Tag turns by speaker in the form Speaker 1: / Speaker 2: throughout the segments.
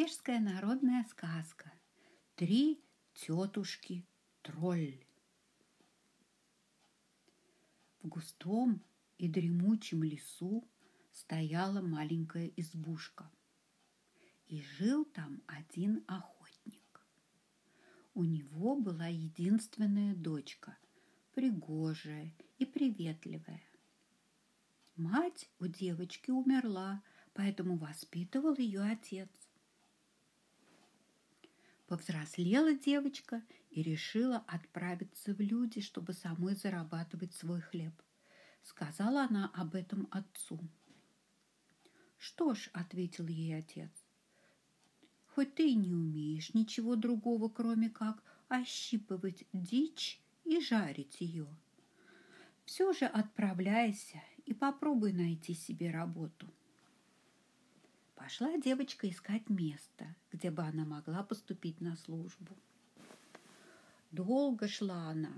Speaker 1: Норвежская народная сказка. Три тетушки тролль. В густом и дремучем лесу стояла маленькая избушка. И жил там один охотник. У него была единственная дочка, пригожая и приветливая. Мать у девочки умерла, поэтому воспитывал ее отец. Повзрослела девочка и решила отправиться в люди, чтобы самой зарабатывать свой хлеб. Сказала она об этом отцу. «Что ж», — ответил ей отец, — «хоть ты и не умеешь ничего другого, кроме как ощипывать дичь и жарить ее, все же отправляйся и попробуй найти себе работу». Пошла девочка искать место, где бы она могла поступить на службу. Долго шла она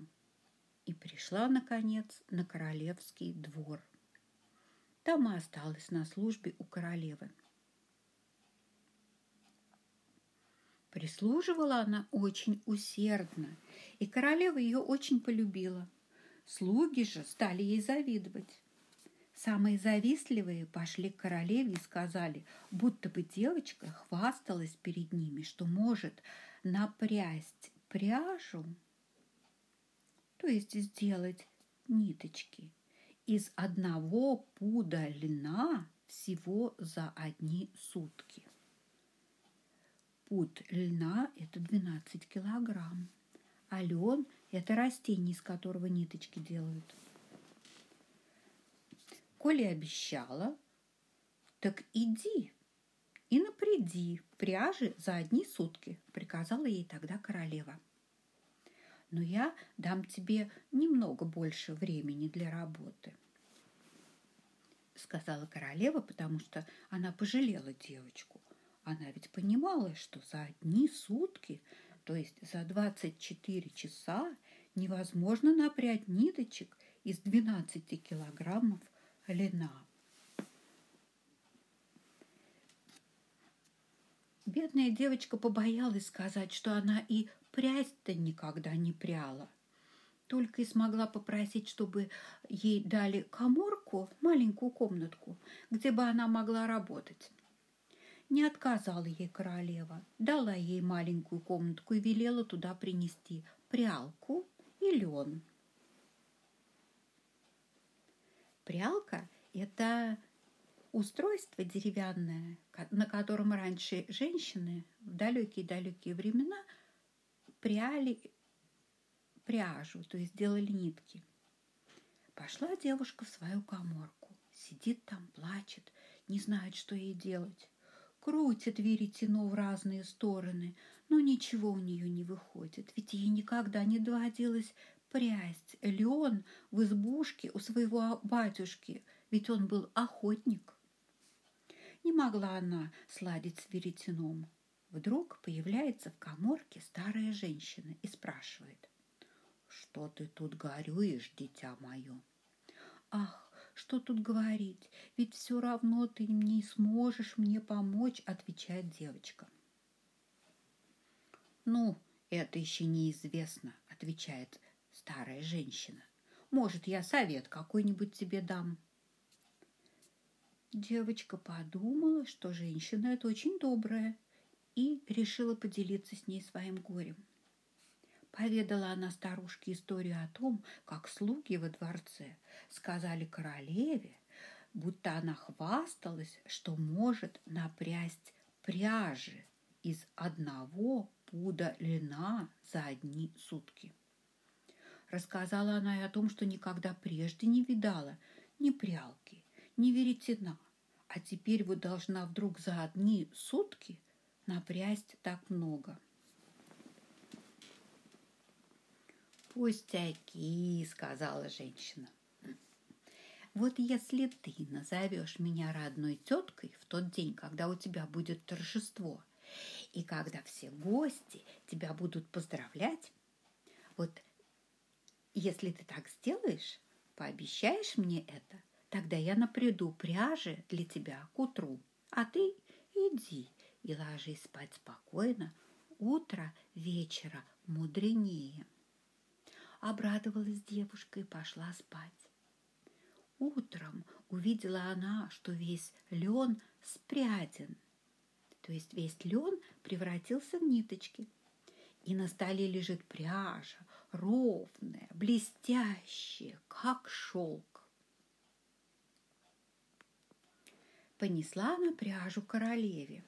Speaker 1: и пришла, наконец, на королевский двор. Там и осталась на службе у королевы. Прислуживала она очень усердно, и королева ее очень полюбила. Слуги же стали ей завидовать. Самые завистливые пошли к королеве и сказали, будто бы девочка хвасталась перед ними, что может напрясть пряжу, то есть сделать ниточки из одного пуда льна всего за одни сутки. Пуд льна – это 12 килограмм, а лен – это растение, из которого ниточки делают – коли обещала, так иди и напряди пряжи за одни сутки, приказала ей тогда королева. Но я дам тебе немного больше времени для работы, сказала королева, потому что она пожалела девочку. Она ведь понимала, что за одни сутки, то есть за 24 часа, невозможно напрять ниточек из 12 килограммов льна. Бедная девочка побоялась сказать, что она и прясть-то никогда не пряла. Только и смогла попросить, чтобы ей дали коморку, маленькую комнатку, где бы она могла работать. Не отказала ей королева, дала ей маленькую комнатку и велела туда принести прялку и лен. Прялка – это устройство деревянное, на котором раньше женщины в далекие-далекие времена пряли пряжу, то есть делали нитки. Пошла девушка в свою коморку, сидит там, плачет, не знает, что ей делать. Крутит веретено в разные стороны, но ничего у нее не выходит, ведь ей никогда не доводилось прясть лен в избушке у своего батюшки, ведь он был охотник. Не могла она сладить с веретеном. Вдруг появляется в коморке старая женщина и спрашивает, «Что ты тут горюешь, дитя мое?» «Ах, что тут говорить, ведь все равно ты не сможешь мне помочь», отвечает девочка. «Ну, это еще неизвестно», отвечает старая женщина. Может, я совет какой-нибудь тебе дам?» Девочка подумала, что женщина это очень добрая, и решила поделиться с ней своим горем. Поведала она старушке историю о том, как слуги во дворце сказали королеве, будто она хвасталась, что может напрясть пряжи из одного пуда льна за одни сутки. Рассказала она и о том, что никогда прежде не видала ни прялки, ни веретена, а теперь вот должна вдруг за одни сутки напрясть так много. «Пустяки», — сказала женщина. «Вот если ты назовешь меня родной теткой в тот день, когда у тебя будет торжество, и когда все гости тебя будут поздравлять, вот если ты так сделаешь, пообещаешь мне это, тогда я напряду пряжи для тебя к утру. А ты иди и ложись спать спокойно, утро вечера мудренее. Обрадовалась девушка и пошла спать. Утром увидела она, что весь лен спрятен, то есть весь лен превратился в ниточки. И на столе лежит пряжа, ровная, блестящая, как шелк. Понесла она пряжу королеве.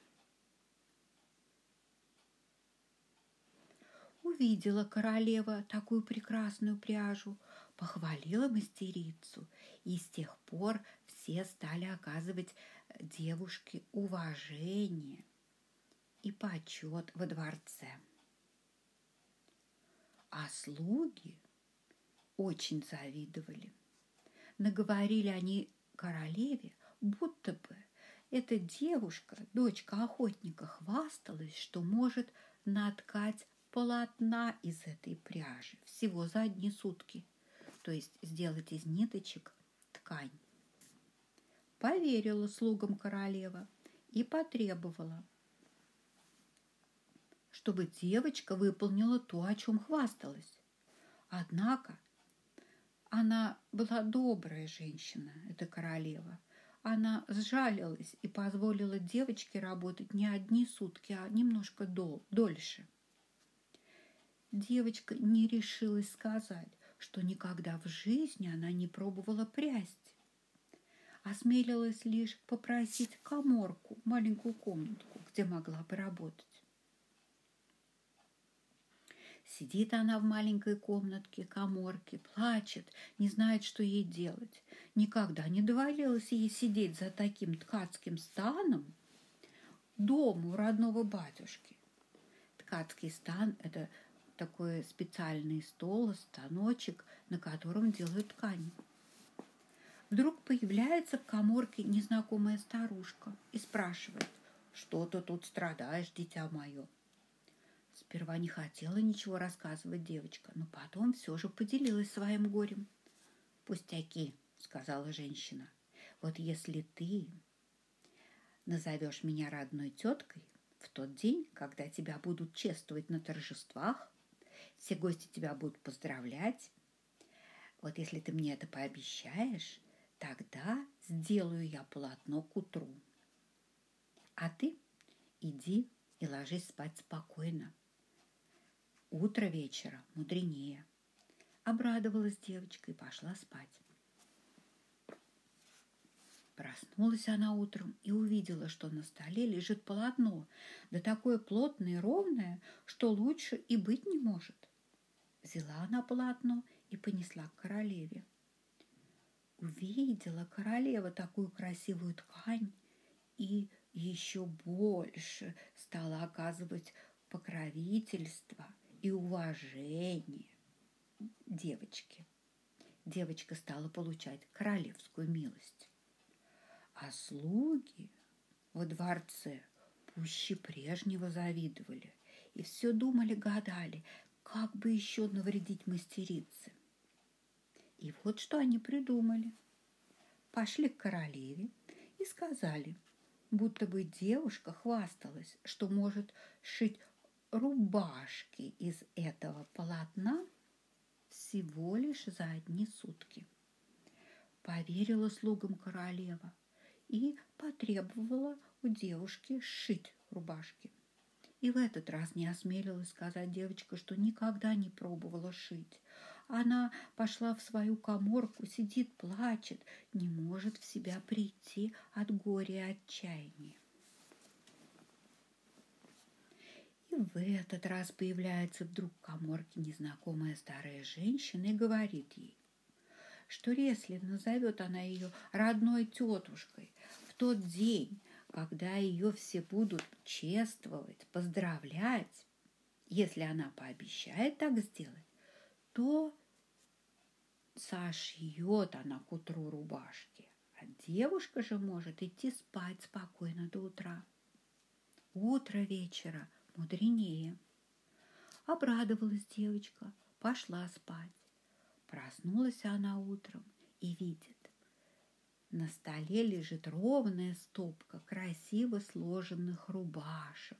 Speaker 1: Увидела королева такую прекрасную пряжу, похвалила мастерицу, и с тех пор все стали оказывать девушке уважение и почет во дворце. А слуги очень завидовали. Наговорили они королеве, будто бы эта девушка, дочка охотника, хвасталась, что может наткать полотна из этой пряжи всего за одни сутки, то есть сделать из ниточек ткань. Поверила слугам королева и потребовала, чтобы девочка выполнила то, о чем хвасталась. Однако она была добрая женщина, эта королева. Она сжалилась и позволила девочке работать не одни сутки, а немножко дол дольше – девочка не решилась сказать, что никогда в жизни она не пробовала прясть. Осмелилась лишь попросить коморку, маленькую комнатку, где могла поработать. Сидит она в маленькой комнатке, коморке, плачет, не знает, что ей делать. Никогда не доводилось ей сидеть за таким ткацким станом дому родного батюшки. Ткацкий стан – это такой специальный стол, станочек, на котором делают ткань. Вдруг появляется в коморке незнакомая старушка и спрашивает, что ты тут страдаешь, дитя мое? Сперва не хотела ничего рассказывать девочка, но потом все же поделилась своим горем. «Пустяки», — сказала женщина. «Вот если ты назовешь меня родной теткой, в тот день, когда тебя будут чествовать на торжествах, все гости тебя будут поздравлять. Вот если ты мне это пообещаешь, тогда сделаю я полотно к утру. А ты иди и ложись спать спокойно. Утро вечера мудренее. Обрадовалась девочка и пошла спать. Проснулась она утром и увидела, что на столе лежит полотно, да такое плотное и ровное, что лучше и быть не может. Взяла она полотно и понесла к королеве. Увидела королева такую красивую ткань и еще больше стала оказывать покровительство и уважение девочке. Девочка стала получать королевскую милость. А слуги во дворце пуще прежнего завидовали и все думали-гадали, как бы еще навредить мастерице. И вот что они придумали. Пошли к королеве и сказали, будто бы девушка хвасталась, что может шить рубашки из этого полотна всего лишь за одни сутки. Поверила слугам королева – и потребовала у девушки сшить рубашки. И в этот раз не осмелилась сказать девочка, что никогда не пробовала шить. Она пошла в свою коморку, сидит, плачет, не может в себя прийти от горя и отчаяния. И в этот раз появляется вдруг в коморке незнакомая старая женщина и говорит ей, что если назовет она ее родной тетушкой в тот день, когда ее все будут чествовать, поздравлять, если она пообещает так сделать, то сошьет она к утру рубашки, а девушка же может идти спать спокойно до утра. Утро вечера мудренее. Обрадовалась девочка, пошла спать. Проснулась она утром и видит. На столе лежит ровная стопка красиво сложенных рубашек,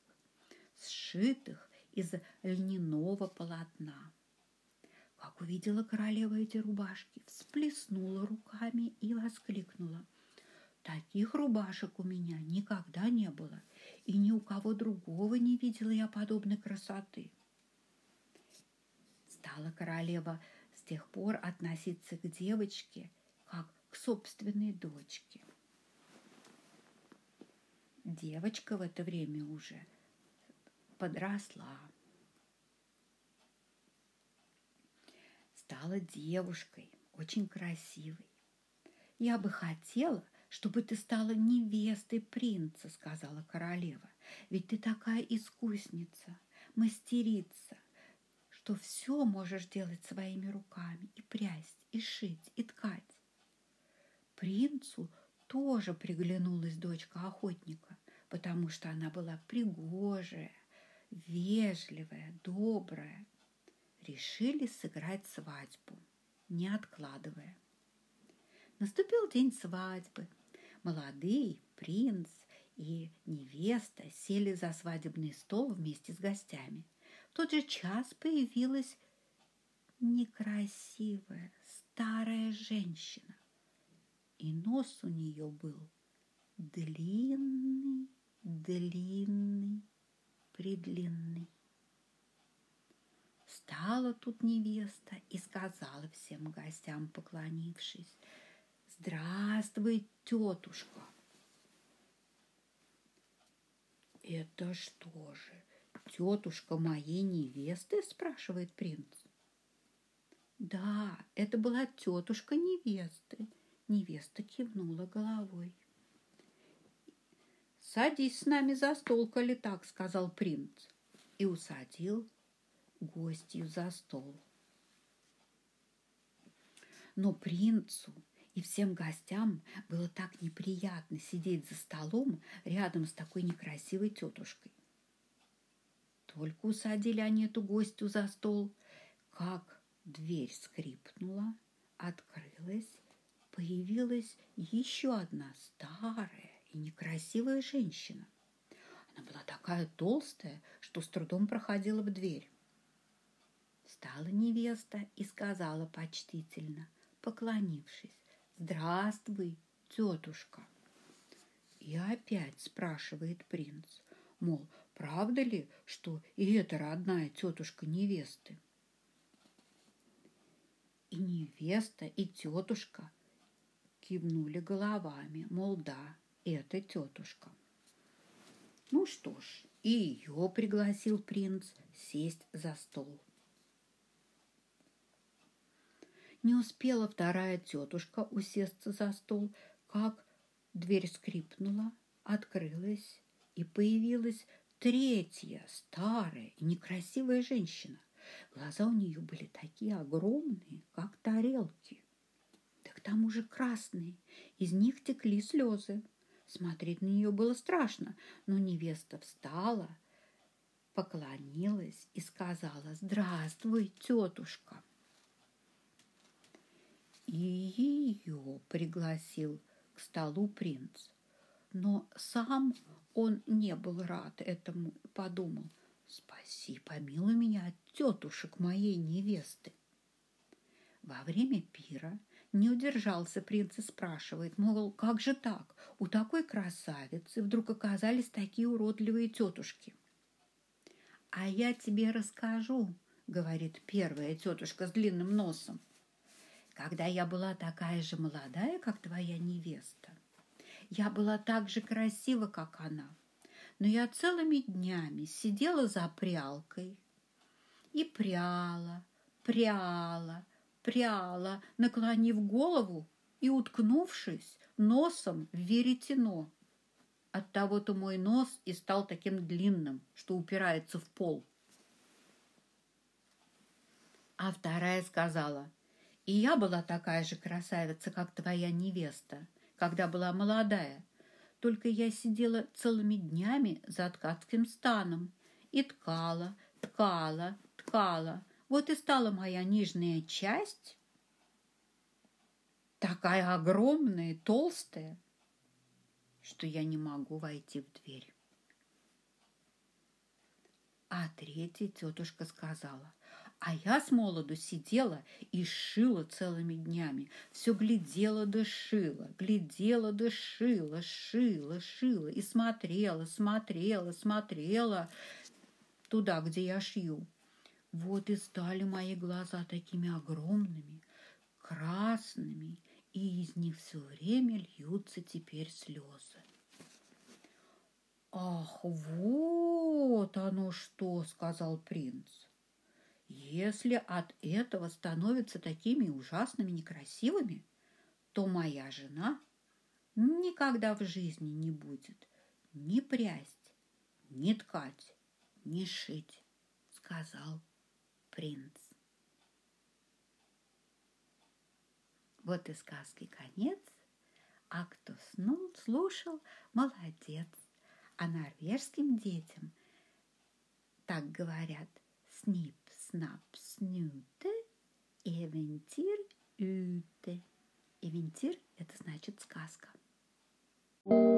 Speaker 1: сшитых из льняного полотна. Как увидела королева эти рубашки, всплеснула руками и воскликнула. Таких рубашек у меня никогда не было, и ни у кого другого не видела я подобной красоты. Стала королева с тех пор относиться к девочке как к собственной дочке. Девочка в это время уже подросла. Стала девушкой, очень красивой. Я бы хотела, чтобы ты стала невестой принца, сказала королева. Ведь ты такая искусница, мастерица, что все можешь делать своими руками, и прясть, и шить, и ткать. Принцу тоже приглянулась дочка охотника, потому что она была пригожая, вежливая, добрая. Решили сыграть свадьбу, не откладывая. Наступил день свадьбы. Молодые принц и невеста сели за свадебный стол вместе с гостями. В тот же час появилась некрасивая старая женщина, и нос у нее был длинный, длинный, предлинный. Стала тут невеста и сказала всем гостям, поклонившись, «Здравствуй, тетушка!» «Это что же, тетушка моей невесты?» – спрашивает принц. «Да, это была тетушка невесты», – невеста кивнула головой. «Садись с нами за стол, коли так», – сказал принц, и усадил гостью за стол. Но принцу и всем гостям было так неприятно сидеть за столом рядом с такой некрасивой тетушкой. Только усадили они эту гостю за стол, как дверь скрипнула, открылась, появилась еще одна старая и некрасивая женщина. Она была такая толстая, что с трудом проходила в дверь. Встала невеста и сказала почтительно, поклонившись, «Здравствуй, тетушка!» И опять спрашивает принц, мол, правда ли, что и это родная тетушка невесты? И невеста, и тетушка кивнули головами, мол, да, это тетушка. Ну что ж, и ее пригласил принц сесть за стол. Не успела вторая тетушка усесться за стол, как дверь скрипнула, открылась, и появилась третья, старая и некрасивая женщина. Глаза у нее были такие огромные, как тарелки. Да к тому же красные, из них текли слезы. Смотреть на нее было страшно, но невеста встала, поклонилась и сказала «Здравствуй, тетушка!» И ее пригласил к столу принц. Но сам он не был рад этому, подумал, «Спаси, помилуй меня от тетушек моей невесты». Во время пира не удержался принц и спрашивает, мол, как же так? У такой красавицы вдруг оказались такие уродливые тетушки. «А я тебе расскажу», — говорит первая тетушка с длинным носом когда я была такая же молодая, как твоя невеста. Я была так же красива, как она, но я целыми днями сидела за прялкой и пряла, пряла, пряла, наклонив голову и уткнувшись носом в веретено. Оттого-то мой нос и стал таким длинным, что упирается в пол. А вторая сказала, и я была такая же красавица, как твоя невеста, когда была молодая. Только я сидела целыми днями за ткацким станом и ткала, ткала, ткала. Вот и стала моя нижняя часть такая огромная, толстая, что я не могу войти в дверь. А третья тетушка сказала, а я с молоду сидела и шила целыми днями. Все глядела да шила, глядела да шила, шила, шила и смотрела, смотрела, смотрела туда, где я шью. Вот и стали мои глаза такими огромными, красными, и из них все время льются теперь слезы. «Ах, вот оно что!» – сказал принц. «Если от этого становятся такими ужасными некрасивыми, то моя жена никогда в жизни не будет ни прясть, ни ткать, ни шить», – сказал принц. Вот и сказки конец, а кто снул, слушал, молодец. А норвежским детям так говорят «снип, snapp snute, eventýr ute. Eventýr – это значит сказка. thank you